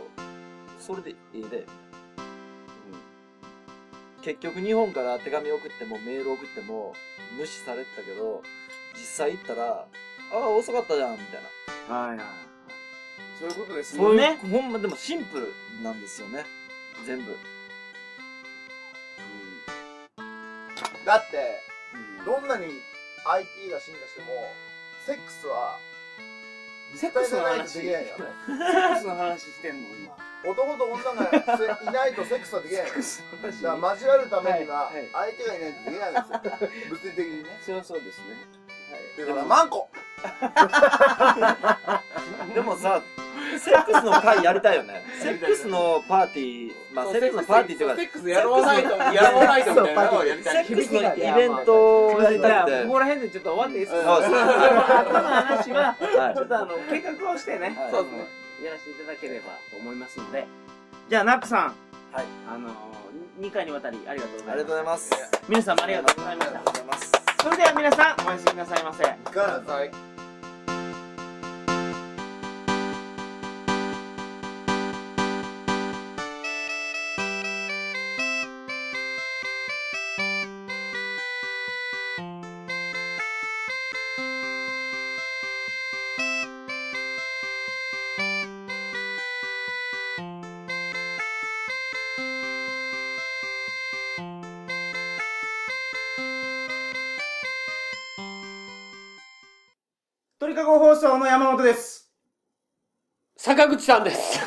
それでいいで。うん。結局日本から手紙送ってもメール送っても無視されてたけど、実際行ったら、ああ、遅かったじゃん、みたいな。はいはい。そういうことですそういう、ねほんまでもシンプルなんですよね。全部。だって、どんなに IT が進化しても、セックスは、セックスの話絶対じゃないとできないよ。セックスの話してんの今。男と女がいないとセックスはできない。だから交わるためにははいはい、相手がいないとできないんですよ。物理的にね。そうそうですね。だから、マンコ。でもさ、セックスの会やりたいよね。セックスのパーティー、まあセックスのパーティーっていうかセ、ックスやろうないと、やろうないとみたいなのをやりセたい。ックスのイベントをやりじゃあ、たくて。ここら辺でちょっと終わっていいですうん。かう後 の話は、はい。ちょっとあの、計画をしてね、はい。そうですね、やらせていただければと思いますので。じゃあ、ナックさん。はい。あのー、2回にわたりありがとうごありざいます。がとうございます。皆さんもありがとうございましたありが。とうございます。それでは皆さん、おやすみなさいませ。いかが鳥かご放送の山本です。坂口さんです。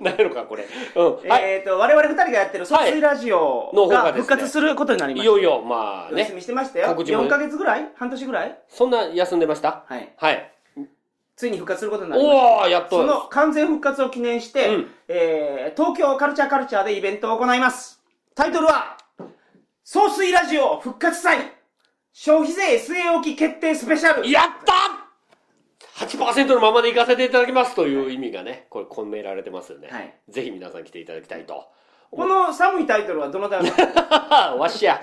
何やろか、これ。うん。はい。えっ、と、我々二人がやってる総水ラジオが復活することになりました。いよいよ、まあお休みね。してましたよ。告知も4ヶ月ぐらい？半年ぐらい？そんな休んでました？はい。はい。ついに復活することになりました。おー、やっと。その完全復活を記念して、うんえー東京カルチャーカルチャーでイベントを行います。タイトルは、総水ラジオ復活祭消費税据え置き決定スペシャルやった !8% のままで行かせていただきますという意味がね、これ込められてますよね。はいぜひ皆さん来ていただきたいと。この寒いタイトルはどなたが？わしや。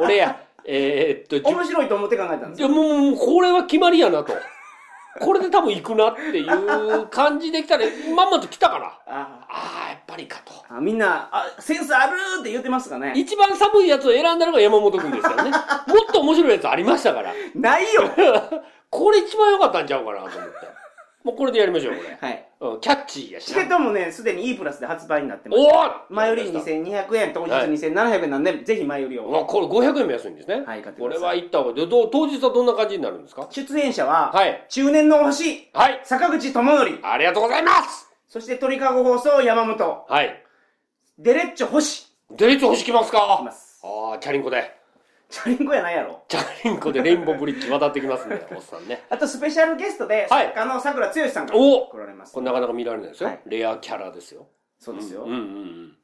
俺や。えー、っと、面白いと思って考えたんですよ。いやもうこれは決まりやなと。これで多分行くなっていう感じで来たら、まんまと来たから。あああ、やっぱりかと。あみんなあ、センスあるって言ってますかね一番寒いやつを選んだのが山本くんですからね。もっと面白いやつありましたから。ないよ これ一番良かったんちゃうかなと思って。もうこれでやりましょう、これ。はい。うん、キャッチーやしチケッな。トもね、すでに E プラスで発売になってます。おお前売り2200円、当日はい2700円なんで、ぜひ前売りを。うわこれ500円も安いんですね。はい買ってこれくださいは行った方がいい。でどう当日はどんな感じになるんですか？出演者は、はい。中年の星、はい。坂口智則、ありがとうございますそして鳥かご放送山本、はい。デレッチョ星、デレッツ欲しきます来かます。ああ、チャリンコで。チャリンコやないやろ。チャリンコでレインボーブリッジ渡ってきますね、おっさんね。あとスペシャルゲストで、はい作家の桜剛さんがお来られます。これなかなか見られないですよ。はいレアキャラですよ。そうですよ。うんうん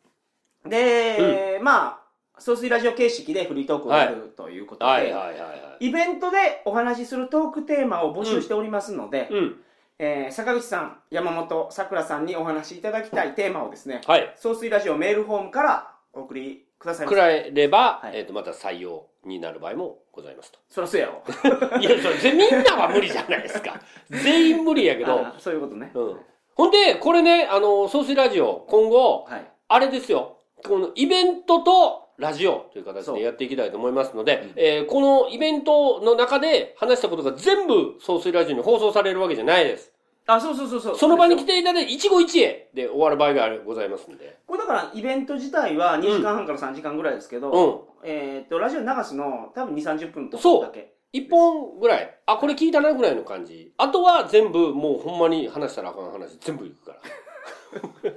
うん。で、まあ、総水ラジオ形式でフリートークをやるということで、はいはいはいはい。イベントでお話しするトークテーマを募集しておりますので、うん。えー坂口さん、山本、桜さんにお話しいただきたいテーマをですね、はい。総水ラジオメールフォームからお送りくださいませ。くらえれば、はいえっ、と、また採用になる場合もございますと。そらそうやろ。いや、それ、ぜみんなは無理じゃないですか。全員無理やけど。あそういうことね。うん。ほんで、これね、あの、総水ラジオ、今後、はい。あれですよ。このイベントとラジオという形そうでやっていきたいと思いますので、えーこのイベントの中で話したことが全部総水ラジオに放送されるわけじゃないです。あ、そうそうそうそう。その場に来て。ていただいて、一期一会で終わる場合があるございますんで。これだから、イベント自体は2時間半から3時間ぐらいですけど、うん。えーっと、ラジオ流すの多分2、30分とかだけ。一本ぐらい。あ、これ聞いたなぐらいの感じ。あとは全部、もうほんまに話したらあかん話全部いくから。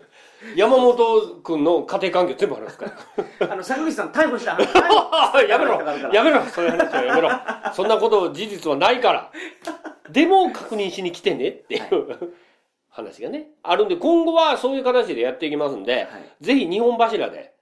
山本くんの家庭環境全部話すか？ら。あの、坂口さん逮捕したあ やめろややめろそういう話はやめろそんなこと事実はないから。でも確認しに来てねっていう、話がね。あるんで、今後はそういう形でやっていきますんで、ぜひ日本柱で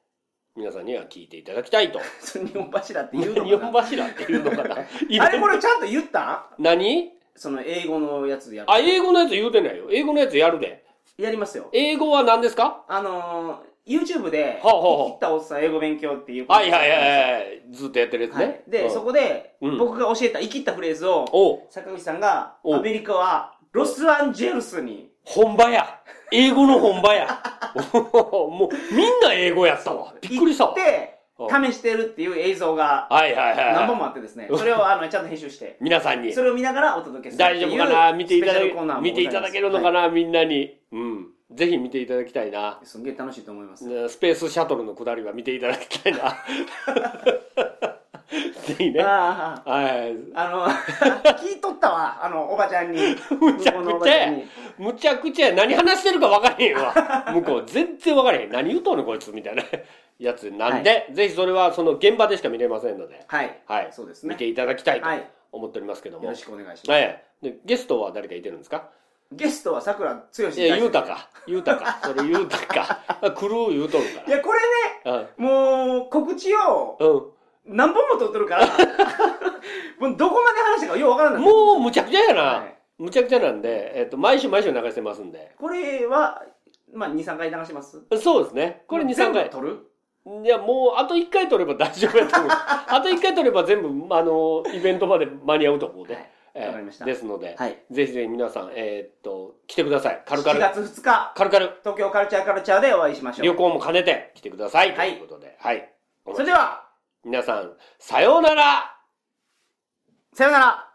皆さんには聞いていただきたいと。日本柱って言うのかな？日本柱っていうのかな？あれこれちゃんと言った？何？その英語のやつやる。あ、英語のやつ言うてないよ。英語のやつやるで。やりますよ。英語は何ですか？あのー、YouTube で、はあはあはあ生きったおっさん英語勉強っていう。はいはいはいはい。ずっとやってるやつはいね。で、うんそこで、うん僕が教えた生きったフレーズを、坂口さんが、おアメリカは、ロスアンジェルスに、本場や。英語の本場や。もう、みんな英語やったわ。びっくりしたわ。行ってうん、試してるっていう映像が、はいはいはい。何本もあってですね、それをあの、ちゃんと編集して、皆さんにそ。れを見ながらお届けする大丈夫かな？見ていただスペシャルコーナーも見ていただけるのかな？みんなに。うん。ぜひ見ていただきたいな。ますげえ楽しいと思います。ねスペースシャトルの下りは見ていただきたいな。ぜひね。はい。あの、聞いとったわ、あの、おばちゃんに。むちゃくちゃ。むちゃくちゃや何話してるか分からへんわ。向こう全然分からへん。何言うとんねんこいつみたいなやつなんで、ぜひそれはその現場でしか見れませんので、はい。はい。そうですね見ていただきたいとはい。思っておりますけども。よろしくお願いします。はい。で、ゲストは誰かいてるんですか？ゲストは桜剛大いや、言うた。か。言うたか。それ言うたか。来る言うとるかいや、これね、ら。もう、告知をうん。何本も撮ってるから、もうどこまで話したかようわからうん。ない。もう、むちゃくちゃやな。はいむちゃくちゃなんで、えっと、毎週毎週流してますんで。これは、まあ、2、3回流します？そうですね。これ2、3回全部。撮る？いや、もう、あと1回取れば大丈夫やと思う。あと1回取れば全部、あの、イベントまで間に合うと思うで。はいえーわかりましたですので、はい。ぜひぜひ皆さん、えーっと、来てください。カルカ7ル。月2日、カルカル。東京カルチャーカルチャーでお会いしましょう。旅行も兼ねて来てください。はいということで。はい。それでは、皆さん、さようならさよなら